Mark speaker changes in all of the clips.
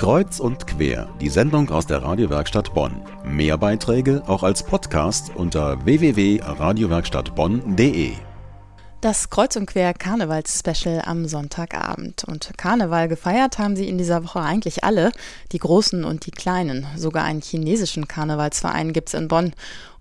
Speaker 1: Kreuz und quer, die Sendung aus der Radiowerkstatt Bonn. Mehr Beiträge auch als Podcast unter www.radiowerkstattbonn.de.
Speaker 2: Das Kreuz und Quer Karnevals-Special am Sonntagabend. Und Karneval gefeiert haben sie in dieser Woche eigentlich alle, die Großen und die Kleinen. Sogar einen chinesischen Karnevalsverein gibt's in Bonn.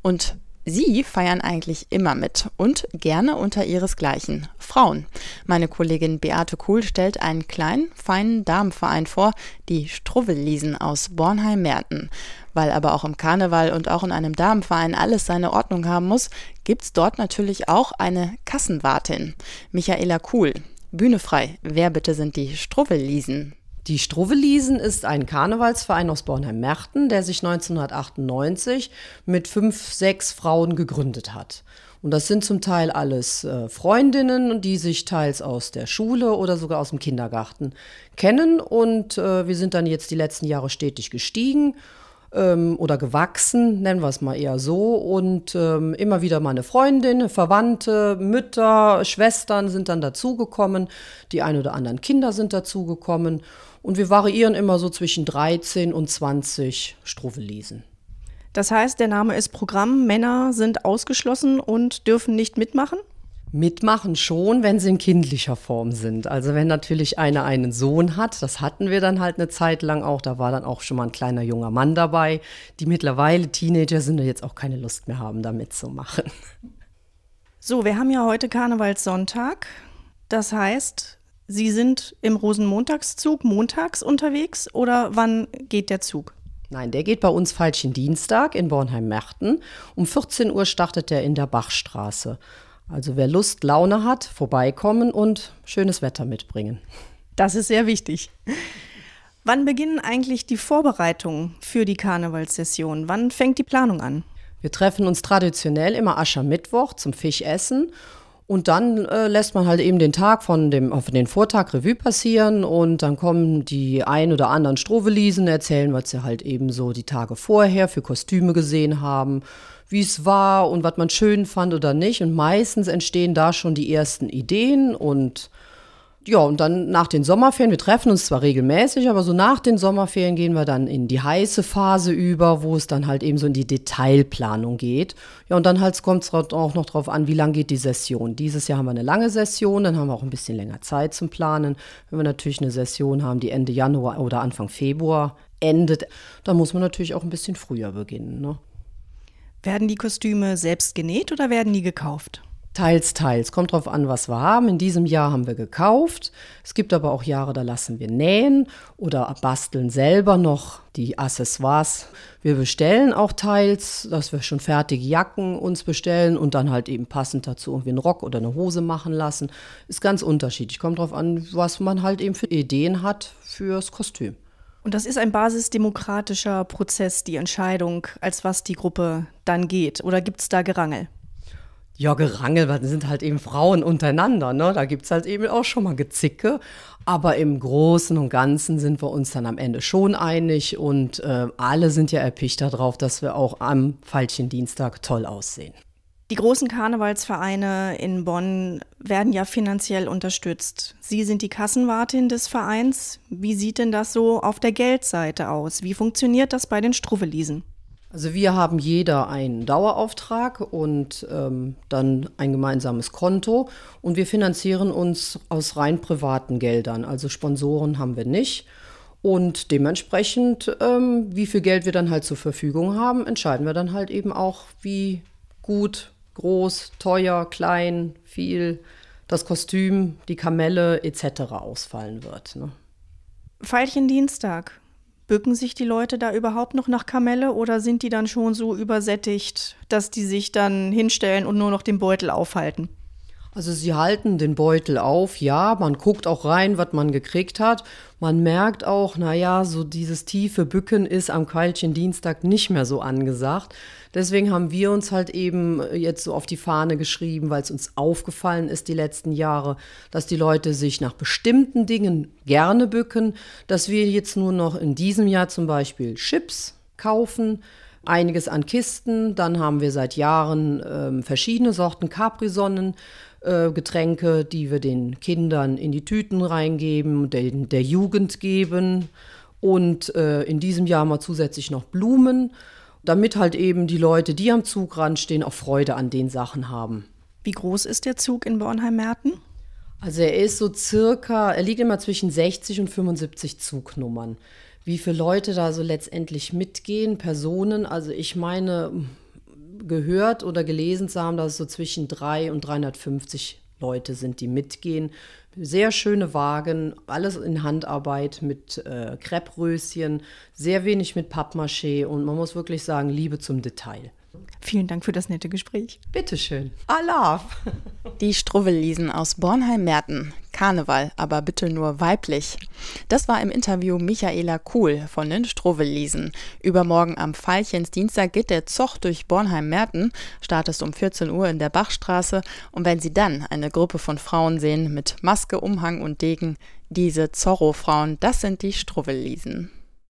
Speaker 2: Und Sie feiern eigentlich immer mit und gerne unter ihresgleichen Frauen. Meine Kollegin Beate Kuhl stellt einen kleinen, feinen Damenverein vor, die Struwelliesen aus Bornheim-Merten. Weil aber auch im Karneval und auch in einem Damenverein alles seine Ordnung haben muss, gibt's dort natürlich auch eine Kassenwartin. Michaela Kuhl. Bühne frei. Wer bitte sind die Struwelliesen?
Speaker 3: Die Struweliesen ist ein Karnevalsverein aus Bornheim-Merten, der sich 1998 mit fünf, sechs Frauen gegründet hat. Und das sind zum Teil alles äh, Freundinnen, die sich teils aus der Schule oder sogar aus dem Kindergarten kennen. Und äh, wir sind dann jetzt die letzten Jahre stetig gestiegen ähm, oder gewachsen, nennen wir es mal eher so. Und ähm, immer wieder meine Freundin, Verwandte, Mütter, Schwestern sind dann dazugekommen. Die ein oder anderen Kinder sind dazugekommen. Und wir variieren immer so zwischen 13 und 20 Struwelisen.
Speaker 2: Das heißt, der Name ist Programm, Männer sind ausgeschlossen und dürfen nicht mitmachen?
Speaker 3: Mitmachen schon, wenn sie in kindlicher Form sind. Also wenn natürlich einer einen Sohn hat, das hatten wir dann halt eine Zeit lang auch, da war dann auch schon mal ein kleiner junger Mann dabei, die mittlerweile Teenager sind und jetzt auch keine Lust mehr haben, da mitzumachen.
Speaker 2: So, wir haben ja heute Karnevalssonntag. Das heißt, Sie sind im Rosenmontagszug montags unterwegs oder wann geht der Zug?
Speaker 3: Nein, der geht bei uns falschen Dienstag in Bornheim-Merten. Um 14 Uhr startet er in der Bachstraße. Also wer Lust, Laune hat, vorbeikommen und schönes Wetter mitbringen.
Speaker 2: Das ist sehr wichtig. Wann beginnen eigentlich die Vorbereitungen für die Karnevalssession? Wann fängt die Planung an?
Speaker 3: Wir treffen uns traditionell immer Aschermittwoch zum Fischessen und dann äh, lässt man halt eben den Tag von dem, auf den Vortag Revue passieren und dann kommen die ein oder anderen Strohvelisen, erzählen, was sie halt eben so die Tage vorher für Kostüme gesehen haben, wie es war und was man schön fand oder nicht. Und meistens entstehen da schon die ersten Ideen und ja, und dann nach den Sommerferien, wir treffen uns zwar regelmäßig, aber so nach den Sommerferien gehen wir dann in die heiße Phase über, wo es dann halt eben so in die Detailplanung geht. Ja, und dann halt kommt es auch noch drauf an, wie lang geht die Session. Dieses Jahr haben wir eine lange Session, dann haben wir auch ein bisschen länger Zeit zum Planen. Wenn wir natürlich eine Session haben, die Ende Januar oder Anfang Februar endet, dann muss man natürlich auch ein bisschen früher beginnen. Ne?
Speaker 2: Werden die Kostüme selbst genäht oder werden die gekauft?
Speaker 3: Teils, teils. Kommt drauf an, was wir haben. In diesem Jahr haben wir gekauft. Es gibt aber auch Jahre, da lassen wir nähen oder basteln selber noch die Accessoires. Wir bestellen auch teils, dass wir schon fertige Jacken uns bestellen und dann halt eben passend dazu irgendwie einen Rock oder eine Hose machen lassen. Ist ganz unterschiedlich. Kommt drauf an, was man halt eben für Ideen hat fürs Kostüm.
Speaker 2: Und das ist ein basisdemokratischer Prozess, die Entscheidung, als was die Gruppe dann geht. Oder gibt es da Gerangel?
Speaker 3: Ja, Gerangel, weil sind halt eben Frauen untereinander, ne? Da gibt es halt eben auch schon mal Gezicke. Aber im Großen und Ganzen sind wir uns dann am Ende schon einig und äh, alle sind ja erpicht darauf, dass wir auch am falschen Dienstag toll aussehen.
Speaker 2: Die großen Karnevalsvereine in Bonn werden ja finanziell unterstützt. Sie sind die Kassenwartin des Vereins. Wie sieht denn das so auf der Geldseite aus? Wie funktioniert das bei den Struwelisen?
Speaker 3: Also wir haben jeder einen Dauerauftrag und ähm, dann ein gemeinsames Konto und wir finanzieren uns aus rein privaten Geldern. Also Sponsoren haben wir nicht. Und dementsprechend, ähm, wie viel Geld wir dann halt zur Verfügung haben, entscheiden wir dann halt eben auch, wie gut, groß, teuer, klein, viel das Kostüm, die Kamelle etc. ausfallen wird. Ne?
Speaker 2: Veilchen Dienstag. Bücken sich die Leute da überhaupt noch nach Kamelle oder sind die dann schon so übersättigt, dass die sich dann hinstellen und nur noch den Beutel aufhalten?
Speaker 3: Also sie halten den Beutel auf, ja, man guckt auch rein, was man gekriegt hat. Man merkt auch, naja, so dieses tiefe Bücken ist am Keilchen Dienstag nicht mehr so angesagt. Deswegen haben wir uns halt eben jetzt so auf die Fahne geschrieben, weil es uns aufgefallen ist die letzten Jahre, dass die Leute sich nach bestimmten Dingen gerne bücken, dass wir jetzt nur noch in diesem Jahr zum Beispiel Chips kaufen, einiges an Kisten. Dann haben wir seit Jahren ähm, verschiedene Sorten Capri-Sonnen äh, Getränke, die wir den Kindern in die Tüten reingeben, den, der Jugend geben. Und äh, in diesem Jahr wir zusätzlich noch Blumen, damit halt eben die Leute, die am Zugrand stehen, auch Freude an den Sachen haben.
Speaker 2: Wie groß ist der Zug in Bornheim-Merten?
Speaker 3: Also er ist so circa, er liegt immer zwischen 60 und 75 Zugnummern. Wie viele Leute da so letztendlich mitgehen, Personen, also ich meine, gehört oder gelesen zu haben, dass es so zwischen 3 und 350 Leute sind, die mitgehen. Sehr schöne Wagen, alles in Handarbeit mit äh, Creppröschen, sehr wenig mit Pappmaché und man muss wirklich sagen, Liebe zum Detail.
Speaker 2: Vielen Dank für das nette Gespräch.
Speaker 3: Bitteschön. Allah.
Speaker 2: Die Struwelliesen aus Bornheim-Merten. Karneval, aber bitte nur weiblich. Das war im Interview Michaela Kuhl von den Struwelliesen. Übermorgen am Veilchensdienstag geht der Zoch durch Bornheim-Merten, startet um 14 Uhr in der Bachstraße und wenn Sie dann eine Gruppe von Frauen sehen mit Maske, Umhang und Degen, diese Zorro-Frauen, das sind die Struwelliesen.